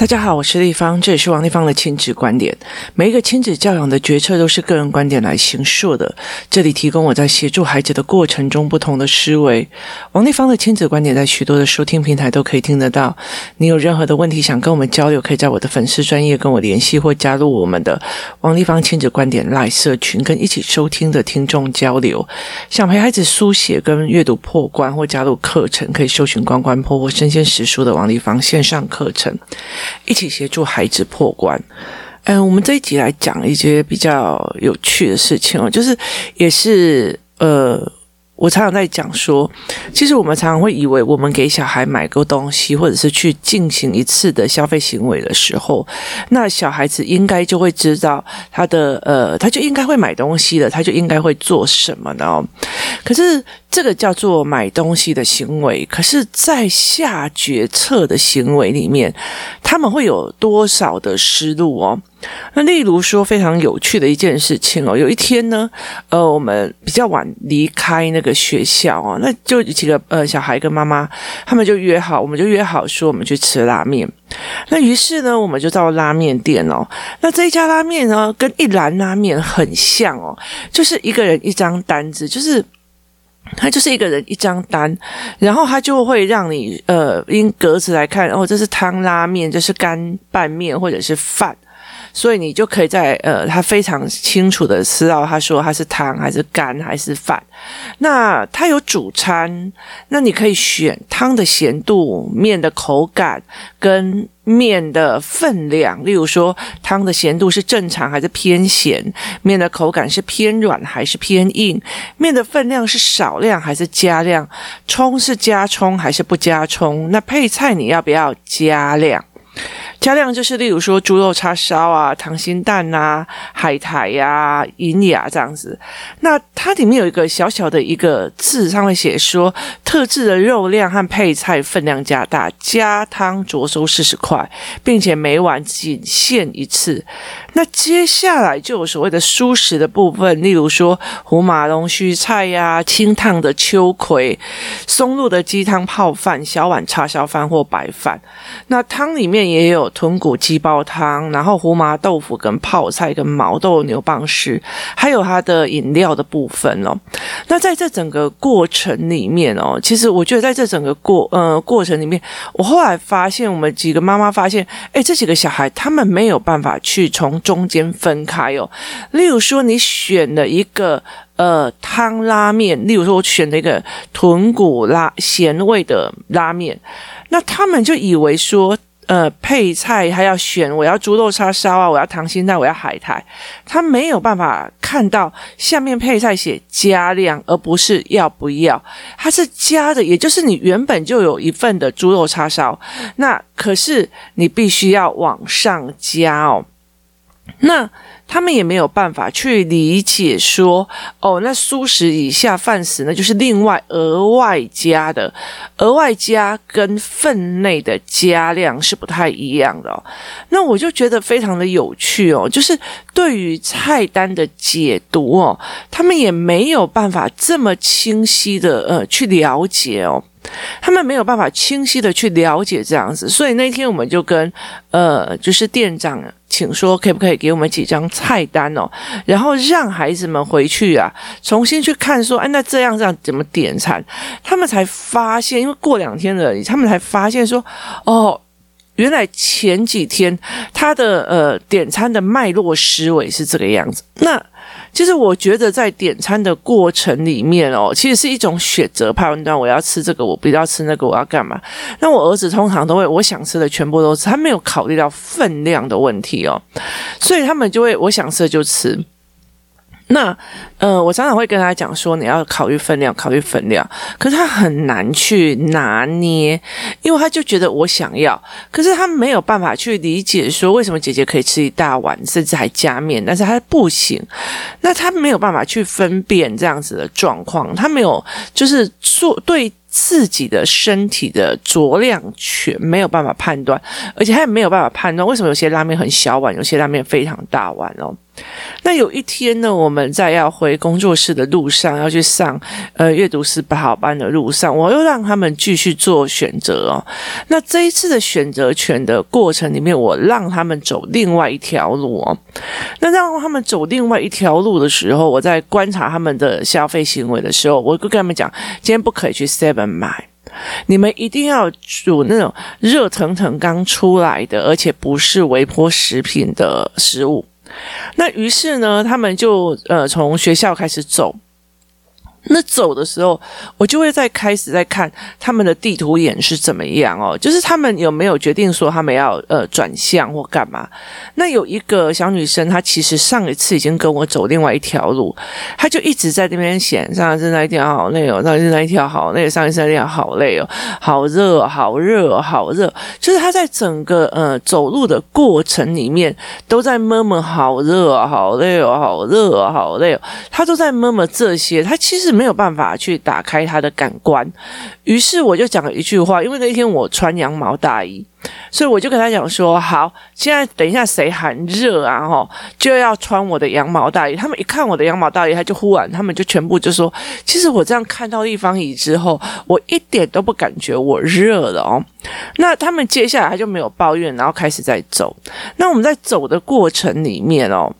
大家好，我是丽芳，这里是王立芳的亲子观点。每一个亲子教养的决策都是个人观点来形塑的。这里提供我在协助孩子的过程中不同的思维。王立芳的亲子观点在许多的收听平台都可以听得到。你有任何的问题想跟我们交流，可以在我的粉丝专业跟我联系，或加入我们的王立芳亲子观点赖社群，跟一起收听的听众交流。想陪孩子书写跟阅读破关，或加入课程，可以搜寻关关破或身先实书的王立芳线上课程。一起协助孩子破关。嗯，我们这一集来讲一些比较有趣的事情哦，就是也是呃。我常常在讲说，其实我们常常会以为，我们给小孩买个东西，或者是去进行一次的消费行为的时候，那小孩子应该就会知道他的呃，他就应该会买东西了，他就应该会做什么呢？可是这个叫做买东西的行为，可是，在下决策的行为里面，他们会有多少的失误哦？那例如说非常有趣的一件事情哦，有一天呢，呃，我们比较晚离开那个学校哦，那就几个呃小孩跟妈妈，他们就约好，我们就约好说我们去吃拉面。那于是呢，我们就到拉面店哦。那这一家拉面呢，跟一兰拉面很像哦，就是一个人一张单子，就是他就是一个人一张单，然后他就会让你呃因格子来看，哦，这是汤拉面，这是干拌面，或者是饭。所以你就可以在呃，他非常清楚的知道，他说他是汤还是干还是饭。那他有主餐，那你可以选汤的咸度、面的口感跟面的分量。例如说，汤的咸度是正常还是偏咸？面的口感是偏软还是偏硬？面的分量是少量还是加量？葱是加葱还是不加葱？那配菜你要不要加量？加量就是，例如说猪肉叉烧啊、溏心蛋啊、海苔呀、啊、银芽这样子。那它里面有一个小小的一个字，上面写说特制的肉量和配菜分量加大，加汤酌收四十块，并且每碗仅限一次。那接下来就有所谓的蔬食的部分，例如说胡麻龙须菜呀、清烫的秋葵、松露的鸡汤泡饭、小碗叉烧饭或白饭。那汤里面也有。豚骨鸡煲汤，然后胡麻豆腐跟泡菜跟毛豆牛蒡丝，还有它的饮料的部分哦。那在这整个过程里面哦，其实我觉得在这整个过呃过程里面，我后来发现，我们几个妈妈发现，诶，这几个小孩他们没有办法去从中间分开哦。例如说，你选了一个呃汤拉面，例如说我选了一个豚骨拉咸味的拉面，那他们就以为说。呃，配菜还要选，我要猪肉叉烧啊，我要溏心蛋，我要海苔。他没有办法看到下面配菜写加量，而不是要不要。它是加的，也就是你原本就有一份的猪肉叉烧，那可是你必须要往上加哦。那。他们也没有办法去理解说，哦，那素食以下饭食呢，就是另外额外加的，额外加跟分内的加量是不太一样的哦。那我就觉得非常的有趣哦，就是对于菜单的解读哦，他们也没有办法这么清晰的呃去了解哦。他们没有办法清晰的去了解这样子，所以那天我们就跟呃，就是店长请说，可不可以给我们几张菜单哦，然后让孩子们回去啊，重新去看说，哎，那这样这样怎么点餐？他们才发现，因为过两天而已，他们才发现说，哦，原来前几天他的呃点餐的脉络思维是这个样子。那。其实我觉得在点餐的过程里面哦，其实是一种选择判断。我要吃这个，我不要吃那个，我要干嘛？那我儿子通常都会，我想吃的全部都吃，他没有考虑到分量的问题哦，所以他们就会，我想吃就吃。那，呃，我常常会跟他讲说，你要考虑分量，考虑分量。可是他很难去拿捏，因为他就觉得我想要，可是他没有办法去理解说，为什么姐姐可以吃一大碗，甚至还加面，但是他不行。那他没有办法去分辨这样子的状况，他没有就是做对自己的身体的酌量权没有办法判断，而且他也没有办法判断为什么有些拉面很小碗，有些拉面非常大碗哦。那有一天呢，我们在要回工作室的路上，要去上呃阅读十八号班的路上，我又让他们继续做选择哦。那这一次的选择权的过程里面，我让他们走另外一条路哦。那让他们走另外一条路的时候，我在观察他们的消费行为的时候，我就跟他们讲：今天不可以去 Seven 买，你们一定要煮那种热腾腾刚出来的，而且不是微波食品的食物。那于是呢，他们就呃从学校开始走。那走的时候，我就会在开始在看他们的地图眼是怎么样哦，就是他们有没有决定说他们要呃转向或干嘛？那有一个小女生，她其实上一次已经跟我走另外一条路，她就一直在那边写上一次那一条好累哦，上一次那一条好累，上一次那一条好累哦，好热，好热，好热，就是她在整个呃走路的过程里面都在 murmur 好热啊，好累哦，好热啊，好累哦，她都在 murmur 这些，她其实。没有办法去打开他的感官，于是我就讲了一句话，因为那天我穿羊毛大衣，所以我就跟他讲说：好，现在等一下谁喊热啊？吼，就要穿我的羊毛大衣。他们一看我的羊毛大衣，他就忽然，他们就全部就说：其实我这样看到立方椅之后，我一点都不感觉我热了哦。那他们接下来他就没有抱怨，然后开始在走。那我们在走的过程里面哦。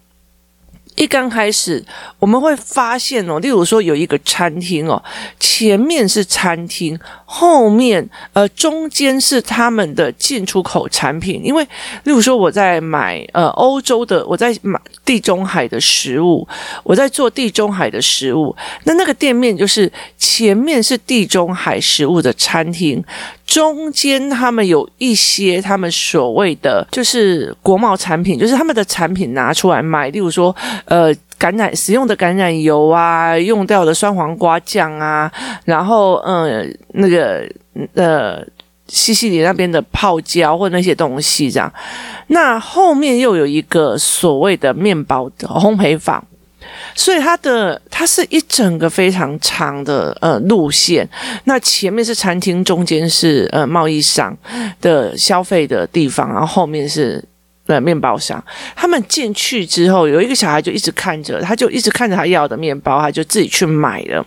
一刚开始，我们会发现哦，例如说有一个餐厅哦，前面是餐厅，后面呃中间是他们的进出口产品。因为例如说我在买呃欧洲的，我在买地中海的食物，我在做地中海的食物，那那个店面就是前面是地中海食物的餐厅。中间他们有一些他们所谓的就是国贸产品，就是他们的产品拿出来卖，例如说呃橄榄使用的橄榄油啊，用掉的酸黄瓜酱啊，然后呃那个呃西西里那边的泡椒或那些东西这样，那后面又有一个所谓的面包的烘焙坊。所以它的它是一整个非常长的呃路线，那前面是餐厅，中间是呃贸易商的消费的地方，然后后面是呃面包商。他们进去之后，有一个小孩就一直看着，他就一直看着他要的面包，他就自己去买了。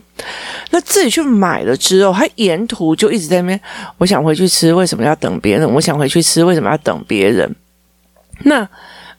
那自己去买了之后，他沿途就一直在那边，我想回去吃，为什么要等别人？我想回去吃，为什么要等别人？那。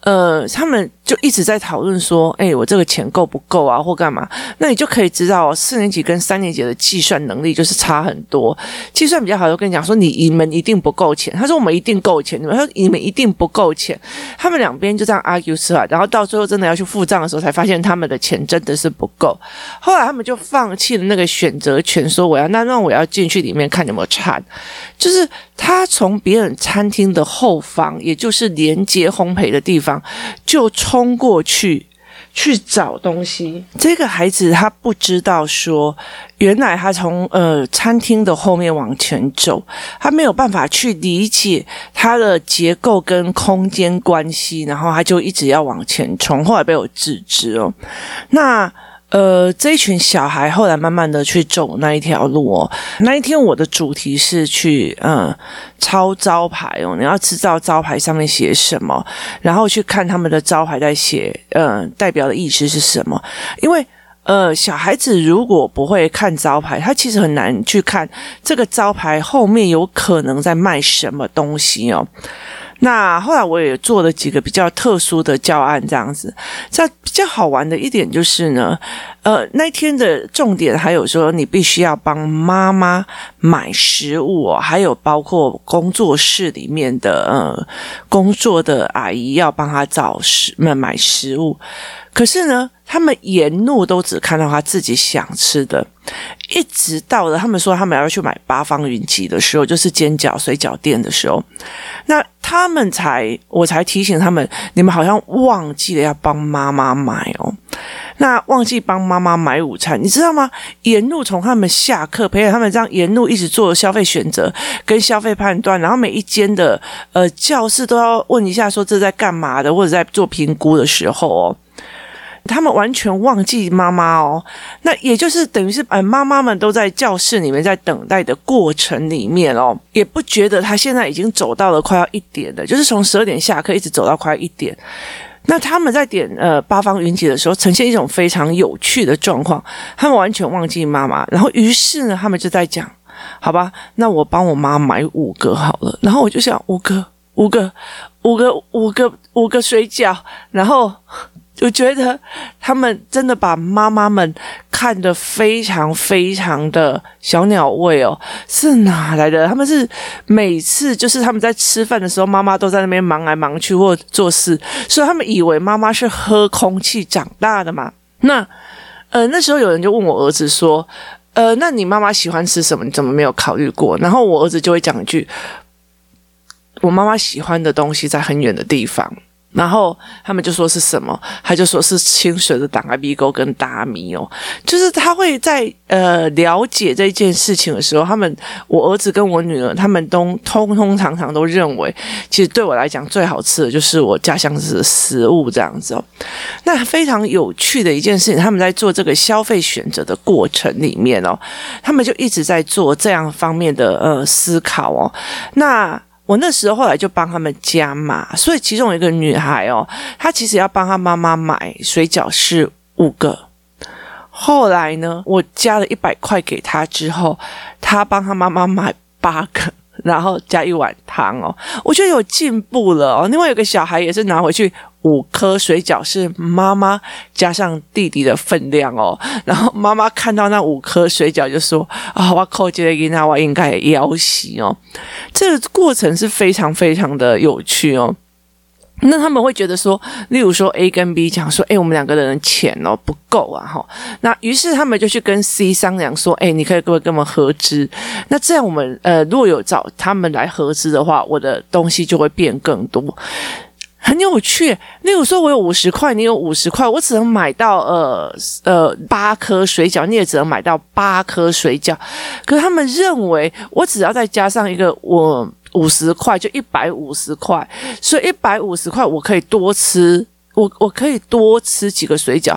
呃，他们就一直在讨论说，哎、我这个钱够不够啊，或干嘛？那你就可以知道，四年级跟三年级的计算能力就是差很多。计算比较好的，跟你讲说，你你们一定不够钱。他说我们一定够钱，你们说你们一定不够钱。他们两边就这样 argue 出来，然后到最后真的要去付账的时候，才发现他们的钱真的是不够。后来他们就放弃了那个选择权，说我要那那我要进去里面看有没有餐，就是。他从别人餐厅的后方，也就是连接烘焙的地方，就冲过去去找东西。这个孩子他不知道说，原来他从呃餐厅的后面往前走，他没有办法去理解它的结构跟空间关系，然后他就一直要往前冲，后来被我制止哦。那。呃，这一群小孩后来慢慢的去走那一条路哦。那一天我的主题是去嗯抄招牌哦，你要知道招牌上面写什么，然后去看他们的招牌在写嗯代表的意思是什么。因为呃小孩子如果不会看招牌，他其实很难去看这个招牌后面有可能在卖什么东西哦。那后来我也做了几个比较特殊的教案，这样子。这比较好玩的一点就是呢，呃，那天的重点还有说，你必须要帮妈妈买食物哦，还有包括工作室里面的呃工作的阿姨要帮她找食买买食物。可是呢，他们沿路都只看到他自己想吃的，一直到了他们说他们要去买八方云集的时候，就是煎饺水饺店的时候，那他们才我才提醒他们，你们好像忘记了要帮妈妈买哦，那忘记帮妈妈买午餐，你知道吗？沿路从他们下课，陪着他们这样沿路一直做消费选择跟消费判断，然后每一间的呃教室都要问一下说这在干嘛的，或者在做评估的时候哦。他们完全忘记妈妈哦，那也就是等于是，呃，妈妈们都在教室里面在等待的过程里面哦，也不觉得他现在已经走到了快要一点了，就是从十二点下课一直走到快一点。那他们在点呃八方云集的时候，呈现一种非常有趣的状况，他们完全忘记妈妈，然后于是呢，他们就在讲，好吧，那我帮我妈买五个好了，然后我就想五个，五个，五个，五个，五个水饺，然后。我觉得他们真的把妈妈们看得非常非常的小鸟胃哦，是哪来的？他们是每次就是他们在吃饭的时候，妈妈都在那边忙来忙去或做事，所以他们以为妈妈是喝空气长大的嘛。那呃那时候有人就问我儿子说：“呃，那你妈妈喜欢吃什么？你怎么没有考虑过？”然后我儿子就会讲一句：“我妈妈喜欢的东西在很远的地方。”然后他们就说是什么？他就说是清水的档啊、米沟跟大米哦，就是他会在呃了解这件事情的时候，他们我儿子跟我女儿他们都通通常常都认为，其实对我来讲最好吃的就是我家乡的食物这样子哦。那非常有趣的一件事情，他们在做这个消费选择的过程里面哦，他们就一直在做这样方面的呃思考哦。那。我那时候后来就帮他们加码，所以其中有一个女孩哦，她其实要帮她妈妈买水饺是五个。后来呢，我加了一百块给她之后，她帮她妈妈买八个，然后加一碗汤哦，我觉得有进步了哦。另外有个小孩也是拿回去。五颗水饺是妈妈加上弟弟的分量哦，然后妈妈看到那五颗水饺就说：“啊、我扣这个，那我应该也要洗哦。”这个过程是非常非常的有趣哦。那他们会觉得说，例如说 A 跟 B 讲说：“哎，我们两个人的钱哦不够啊，哈。”那于是他们就去跟 C 商量说：“哎，你可以跟我跟我们合资。那这样我们呃，如果有找他们来合资的话，我的东西就会变更多。”很有趣，例如说，我有五十块，你有五十块，我只能买到呃呃八颗水饺，你也只能买到八颗水饺。可他们认为，我只要再加上一个我五十块，就一百五十块，所以一百五十块我可以多吃，我我可以多吃几个水饺。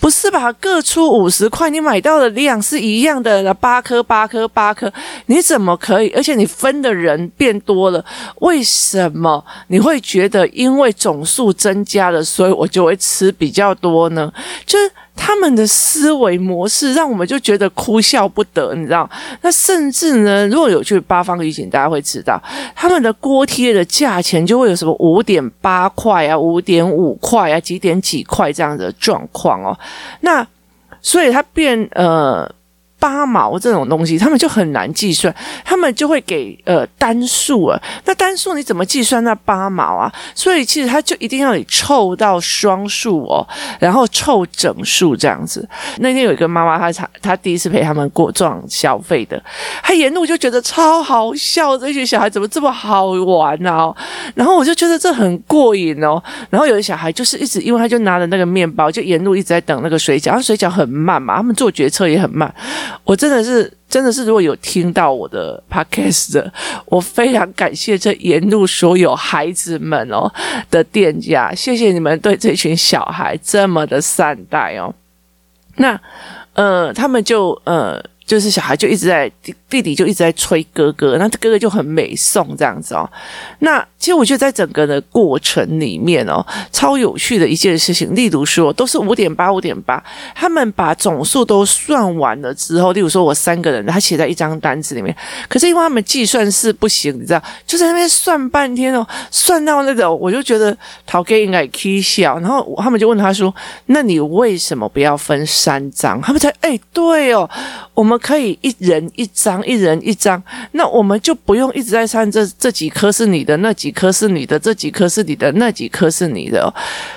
不是吧？各出五十块，你买到的量是一样的，八颗、八颗、八颗，你怎么可以？而且你分的人变多了，为什么你会觉得因为总数增加了，所以我就会吃比较多呢？就是。他们的思维模式让我们就觉得哭笑不得，你知道？那甚至呢，如果有去八方预警，大家会知道他们的锅贴的价钱就会有什么五点八块啊、五点五块啊、几点几块这样的状况哦。那所以它变呃。八毛这种东西，他们就很难计算，他们就会给呃单数啊。那单数你怎么计算那八毛啊？所以其实他就一定要你凑到双数哦，然后凑整数这样子。那天有一个妈妈，她她第一次陪他们过这种消费的，她沿路就觉得超好笑，这些小孩怎么这么好玩呢、啊？然后我就觉得这很过瘾哦。然后有的小孩就是一直，因为他就拿着那个面包，就沿路一直在等那个水饺，然后水饺很慢嘛，他们做决策也很慢。我真的是，真的是，如果有听到我的 podcast 的，我非常感谢这沿路所有孩子们哦的店家，谢谢你们对这群小孩这么的善待哦。那，呃，他们就呃。就是小孩就一直在弟弟就一直在催哥哥，那哥哥就很美送这样子哦。那其实我觉得在整个的过程里面哦，超有趣的一件事情。例如说，都是五点八五点八，他们把总数都算完了之后，例如说我三个人，他写在一张单子里面。可是因为他们计算是不行，你知道，就在那边算半天哦，算到那个我就觉得陶哥应该也可以笑。然后他们就问他说：“那你为什么不要分三张？”他们才哎，对哦，我们。可以一人一张，一人一张，那我们就不用一直在算这这几颗是你的，那几几颗是你的，这几颗是你的，那几颗是你的。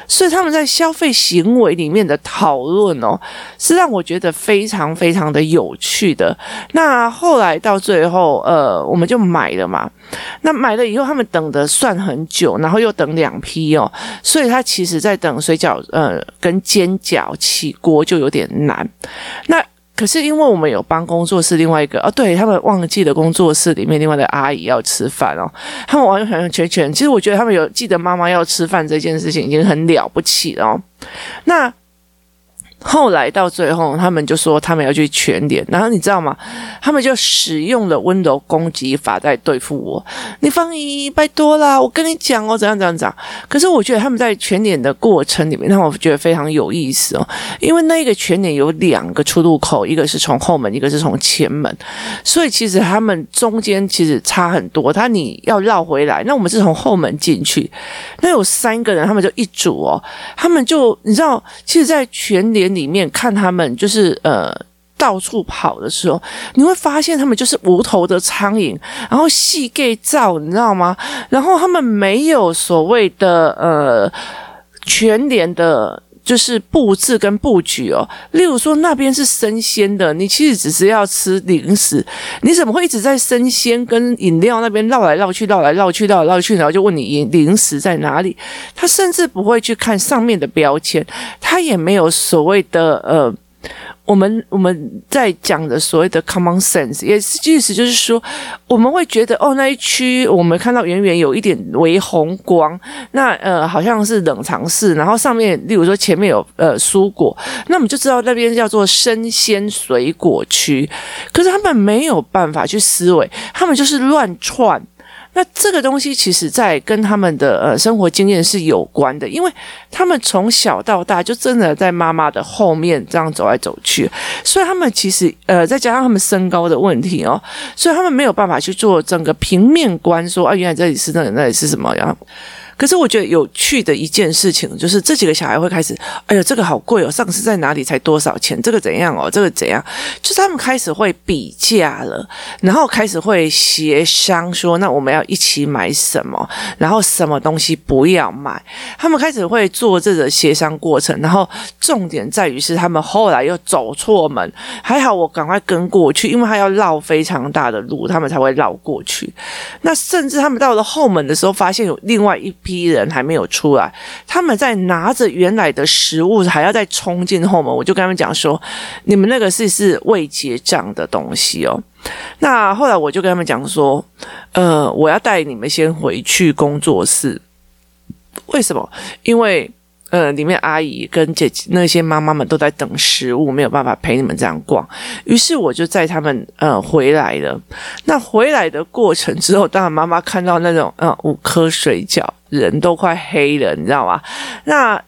所以他们在消费行为里面的讨论哦，是让我觉得非常非常的有趣的。那后来到最后，呃，我们就买了嘛。那买了以后，他们等的算很久，然后又等两批哦，所以他其实在等水饺，呃，跟煎饺起锅就有点难。那可是因为我们有帮工作室另外一个哦，对，他们忘记了工作室里面另外的阿姨要吃饭哦，他们完完全全，其实我觉得他们有记得妈妈要吃饭这件事情已经很了不起了哦。那后来到最后，他们就说他们要去全脸，然后你知道吗？他们就使用了温柔攻击法在对付我。你芳宜，拜托啦，我跟你讲哦，怎样怎样怎样。可是我觉得他们在全脸的过程里面，让我觉得非常有意思哦，因为那个全脸有两个出入口，一个是从后门，一个是从前门，所以其实他们中间其实差很多。他你要绕回来，那我们是从后门进去，那有三个人，他们就一组哦，他们就你知道，其实，在全脸里面看他们就是呃到处跑的时候，你会发现他们就是无头的苍蝇，然后细盖照，你知道吗？然后他们没有所谓的呃全脸的，就是布置跟布局哦。例如说那边是生鲜的，你其实只是要吃零食，你怎么会一直在生鲜跟饮料那边绕来绕去、绕来绕去、绕来绕去，然后就问你零食在哪里？他甚至不会去看上面的标签。他也没有所谓的呃，我们我们在讲的所谓的 common sense，也是意思就是说，我们会觉得哦，那一区我们看到远远有一点微红光，那呃好像是冷藏室，然后上面例如说前面有呃蔬果，那我们就知道那边叫做生鲜水果区，可是他们没有办法去思维，他们就是乱窜。那这个东西其实，在跟他们的呃生活经验是有关的，因为他们从小到大就真的在妈妈的后面这样走来走去，所以他们其实呃再加上他们身高的问题哦，所以他们没有办法去做整个平面观，说啊原来这里是那里，那里是什么样。可是我觉得有趣的一件事情就是这几个小孩会开始，哎呦，这个好贵哦，上次在哪里才多少钱？这个怎样哦？这个怎样？就是他们开始会比价了，然后开始会协商说，那我们要一起买什么？然后什么东西不要买？他们开始会做这个协商过程，然后重点在于是他们后来又走错门，还好我赶快跟过去，因为他要绕非常大的路，他们才会绕过去。那甚至他们到了后门的时候，发现有另外一批。批人还没有出来，他们在拿着原来的食物，还要再冲进后门。我就跟他们讲说：“你们那个是是未结账的东西哦。”那后来我就跟他们讲说：“呃，我要带你们先回去工作室。为什么？因为。”呃，里面阿姨跟姐姐那些妈妈们都在等食物，没有办法陪你们这样逛。于是我就载他们呃回来了。那回来的过程之后，当然妈妈看到那种呃五颗水饺，人都快黑了，你知道吗？那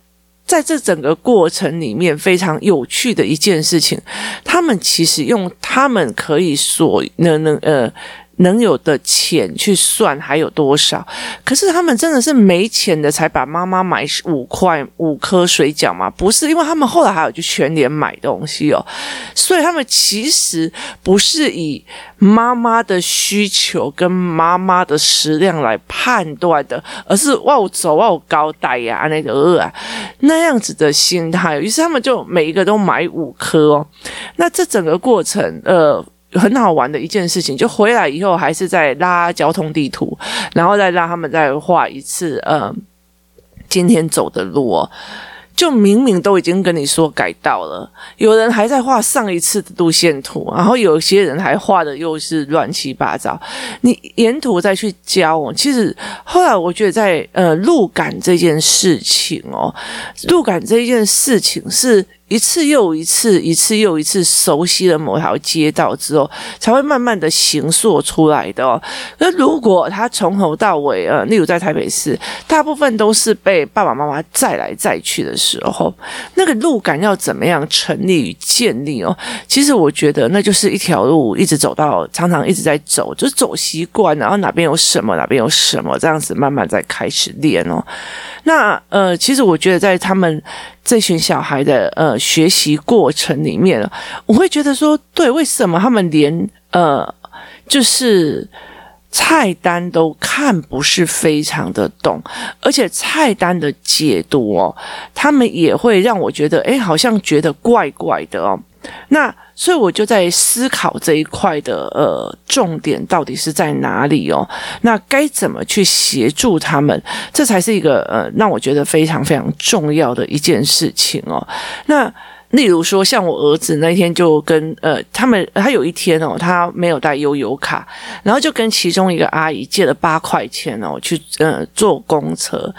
在这整个过程里面，非常有趣的一件事情，他们其实用他们可以所能能呃。能有的钱去算还有多少？可是他们真的是没钱的才把妈妈买五块五颗水饺吗？不是，因为他们后来还有去全联买东西哦，所以他们其实不是以妈妈的需求跟妈妈的食量来判断的，而是哇我走哇我高带呀那个饿啊那样子的心态。于是他们就每一个都买五颗哦。那这整个过程，呃。很好玩的一件事情，就回来以后还是在拉交通地图，然后再让他们再画一次，呃，今天走的路哦。就明明都已经跟你说改道了，有人还在画上一次的路线图，然后有些人还画的又是乱七八糟。你沿途再去教，其实后来我觉得在呃路感这件事情哦，路感这件事情是一次又一次，一次又一次熟悉了某条街道之后，才会慢慢的形塑出来的哦。那如果他从头到尾，呃，例如在台北市，大部分都是被爸爸妈妈载来载去的时候，那个路感要怎么样成立与建立哦？其实我觉得那就是一条路，一直走到常常一直在走，就是走习惯，然后哪边有什么，哪边有什么，这样子慢慢再开始练哦。那呃，其实我觉得在他们这群小孩的呃学习过程里面，我会觉得说，对，为什么他们连呃就是菜单都看不是非常的懂，而且菜单的解读哦，他们也会让我觉得，哎，好像觉得怪怪的哦。那所以我就在思考这一块的呃重点到底是在哪里哦？那该怎么去协助他们？这才是一个呃让我觉得非常非常重要的一件事情哦。那例如说，像我儿子那天就跟呃他们，他有一天哦，他没有带悠游卡，然后就跟其中一个阿姨借了八块钱哦去呃坐公车，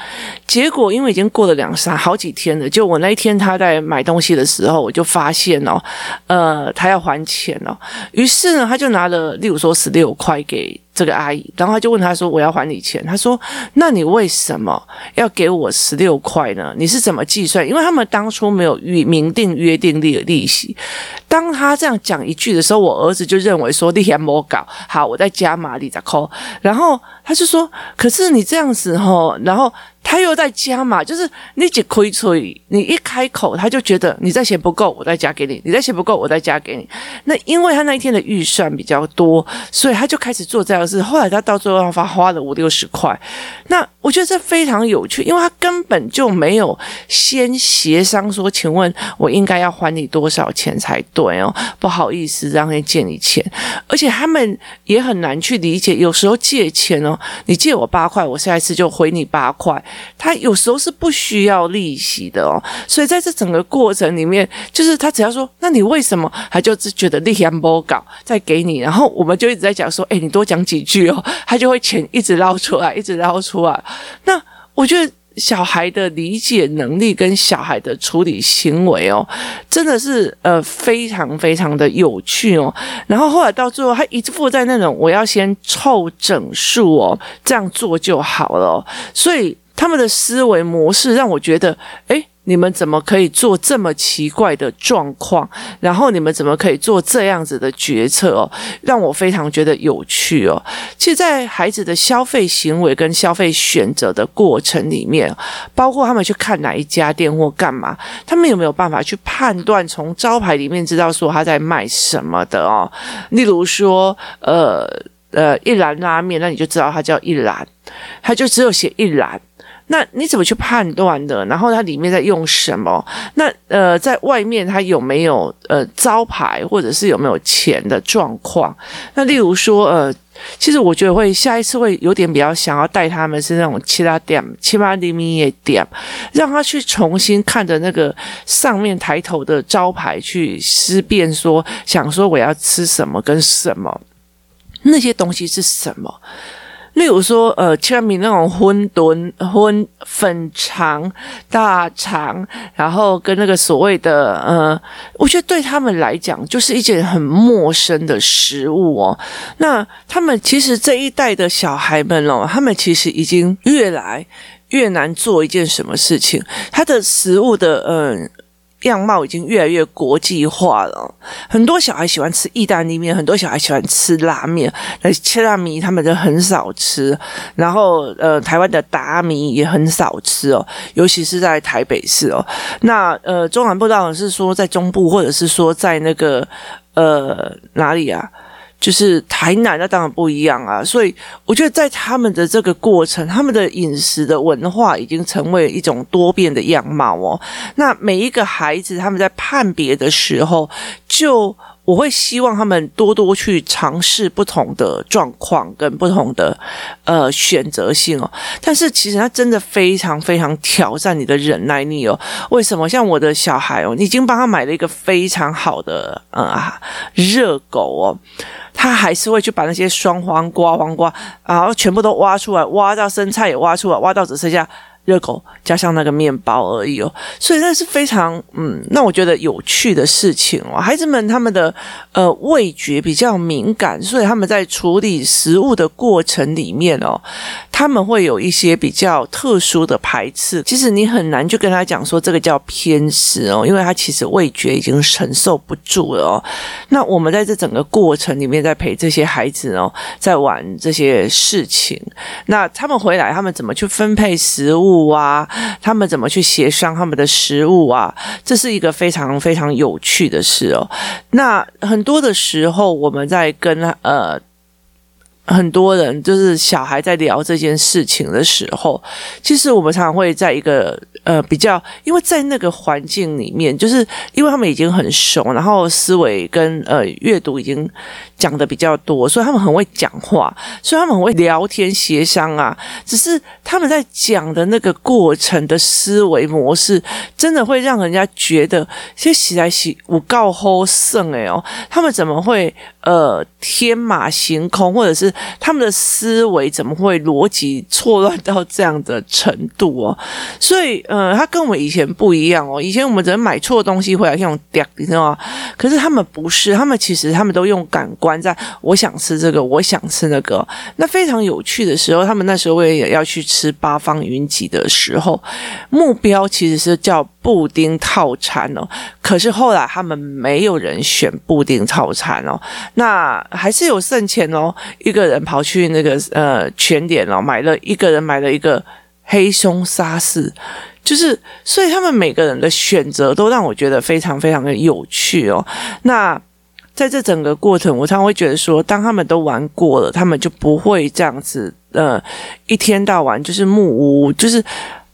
结果因为已经过了两三好几天了，就我那一天他在买东西的时候，我就发现哦，呃他要还钱哦，于是呢他就拿了例如说十六块给。这个阿姨，然后他就问他说：“我要还你钱。”他说：“那你为什么要给我十六块呢？你是怎么计算？因为他们当初没有预明定约定利利息。当他这样讲一句的时候，我儿子就认为说你还没搞好，我在加码你在扣。然后他就说：‘可是你这样子吼，然后。’他又在加码，就是你只亏吹，你一开口他就觉得你在钱不够，我再加给你；你在钱不够，我再加给你。那因为他那一天的预算比较多，所以他就开始做这样的事。后来他到最后他花了五六十块。那我觉得这非常有趣，因为他根本就没有先协商说，请问我应该要还你多少钱才对哦？不好意思，让人借你钱，而且他们也很难去理解。有时候借钱哦，你借我八块，我下一次就回你八块。他有时候是不需要利息的哦，所以在这整个过程里面，就是他只要说，那你为什么？他就是觉得利息不够，再给你，然后我们就一直在讲说，哎，你多讲几句哦，他就会钱一直捞出来，一直捞出来。那我觉得小孩的理解能力跟小孩的处理行为哦，真的是呃非常非常的有趣哦。然后后来到最后，他一直附在那种我要先凑整数哦，这样做就好了，所以。他们的思维模式让我觉得，诶，你们怎么可以做这么奇怪的状况？然后你们怎么可以做这样子的决策哦？让我非常觉得有趣哦。其实，在孩子的消费行为跟消费选择的过程里面，包括他们去看哪一家店或干嘛，他们有没有办法去判断从招牌里面知道说他在卖什么的哦？例如说，呃呃，一兰拉面，那你就知道它叫一兰，它就只有写一兰。那你怎么去判断的？然后它里面在用什么？那呃，在外面它有没有呃招牌，或者是有没有钱的状况？那例如说呃，其实我觉得会下一次会有点比较想要带他们是那种七八点七八厘米的店，让他去重新看着那个上面抬头的招牌去思辨说，想说我要吃什么跟什么，那些东西是什么？例如说，呃，切米那种馄饨、荤粉肠、大肠，然后跟那个所谓的，呃，我觉得对他们来讲就是一件很陌生的食物哦。那他们其实这一代的小孩们哦，他们其实已经越来越难做一件什么事情，他的食物的，嗯、样貌已经越来越国际化了，很多小孩喜欢吃意大利面，很多小孩喜欢吃拉面，那切拉米他们就很少吃，然后呃，台湾的达米也很少吃哦，尤其是在台北市哦。那呃，中南部当然是说在中部，或者是说在那个呃哪里啊？就是台南，那当然不一样啊，所以我觉得在他们的这个过程，他们的饮食的文化已经成为一种多变的样貌哦。那每一个孩子他们在判别的时候，就。我会希望他们多多去尝试不同的状况跟不同的呃选择性哦，但是其实他真的非常非常挑战你的忍耐力哦。为什么？像我的小孩哦，你已经帮他买了一个非常好的呃热狗哦，他还是会去把那些双黄瓜、黄瓜，然后全部都挖出来，挖到生菜也挖出来，挖到只剩下。热狗加上那个面包而已哦，所以那是非常嗯，那我觉得有趣的事情哦。孩子们他们的呃味觉比较敏感，所以他们在处理食物的过程里面哦，他们会有一些比较特殊的排斥。其实你很难去跟他讲说这个叫偏食哦，因为他其实味觉已经承受不住了哦。那我们在这整个过程里面在陪这些孩子哦，在玩这些事情，那他们回来他们怎么去分配食物？物啊，他们怎么去协商他们的食物啊？这是一个非常非常有趣的事哦。那很多的时候，我们在跟呃很多人就是小孩在聊这件事情的时候，其实我们常常会在一个呃比较，因为在那个环境里面，就是因为他们已经很熟，然后思维跟呃阅读已经讲的比较多，所以他们很会讲话，所以他们很会聊天协商啊。只是他们在讲的那个过程的思维模式，真的会让人家觉得，其实起来起我告后胜哎哦，他们怎么会呃天马行空，或者是？他们的思维怎么会逻辑错乱到这样的程度哦？所以，呃，他跟我们以前不一样哦。以前我们只能买错东西回来用掉，你知道吗？可是他们不是，他们其实他们都用感官在。我想吃这个，我想吃那个。那非常有趣的时候，他们那时候也要去吃八方云集的时候，目标其实是叫布丁套餐哦。可是后来他们没有人选布丁套餐哦，那还是有剩钱哦，一个。人跑去那个呃全点哦，买了一个人买了一个黑松沙士，就是所以他们每个人的选择都让我觉得非常非常的有趣哦。那在这整个过程，我常常会觉得说，当他们都玩过了，他们就不会这样子呃一天到晚就是木屋，就是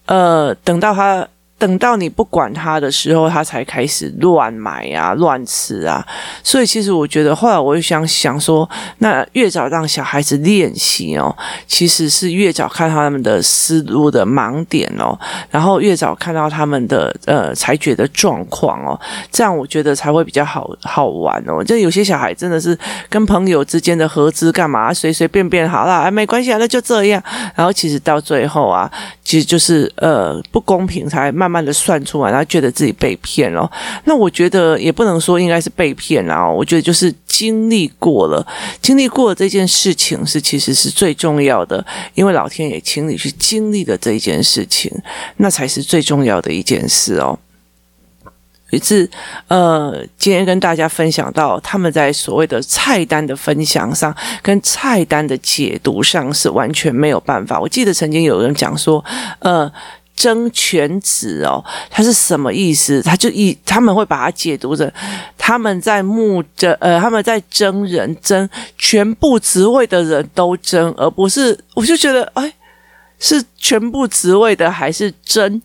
呃等到他。等到你不管他的时候，他才开始乱买啊、乱吃啊。所以其实我觉得，后来我就想想说，那越早让小孩子练习哦，其实是越早看到他们的思路的盲点哦，然后越早看到他们的呃裁决的状况哦，这样我觉得才会比较好好玩哦。就有些小孩真的是跟朋友之间的合资干嘛，随随便便好啦，哎，没关系啊，那就这样。然后其实到最后啊，其实就是呃不公平才。慢慢慢的算出来，然后觉得自己被骗了。那我觉得也不能说应该是被骗啊，我觉得就是经历过了，经历过了这件事情是其实是最重要的，因为老天爷请你去经历的这一件事情，那才是最重要的一件事哦。于是，呃，今天跟大家分享到，他们在所谓的菜单的分享上，跟菜单的解读上是完全没有办法。我记得曾经有人讲说，呃。争全职哦，他是什么意思？他就以他们会把它解读成他们在募争呃，他们在争人，争全部职位的人都争，而不是我就觉得哎，是全部职位的还是争？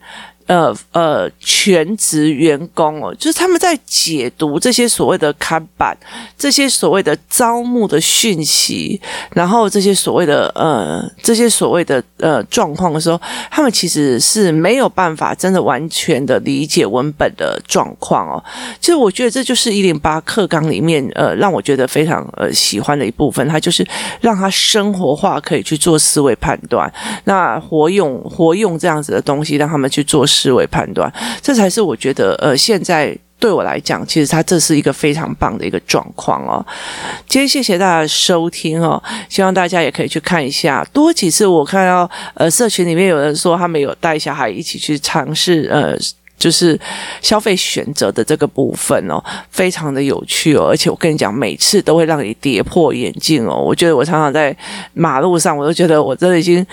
呃呃，全职员工哦，就是他们在解读这些所谓的看板，这些所谓的招募的讯息，然后这些所谓的呃，这些所谓的呃状况的时候，他们其实是没有办法真的完全的理解文本的状况哦。其实我觉得这就是一零八课纲里面呃，让我觉得非常呃喜欢的一部分，它就是让他生活化，可以去做思维判断，那活用活用这样子的东西，让他们去做。思维判断，这才是我觉得，呃，现在对我来讲，其实它这是一个非常棒的一个状况哦。今天谢谢大家收听哦，希望大家也可以去看一下。多几次我看到，呃，社群里面有人说他们有带小孩一起去尝试，呃，就是消费选择的这个部分哦，非常的有趣哦。而且我跟你讲，每次都会让你跌破眼镜哦。我觉得我常常在马路上，我都觉得我真的已经。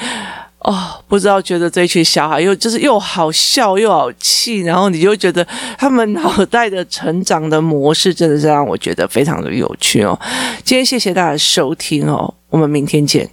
哦，不知道觉得这群小孩又就是又好笑又好气，然后你就觉得他们脑袋的成长的模式真的是让我觉得非常的有趣哦。今天谢谢大家收听哦，我们明天见。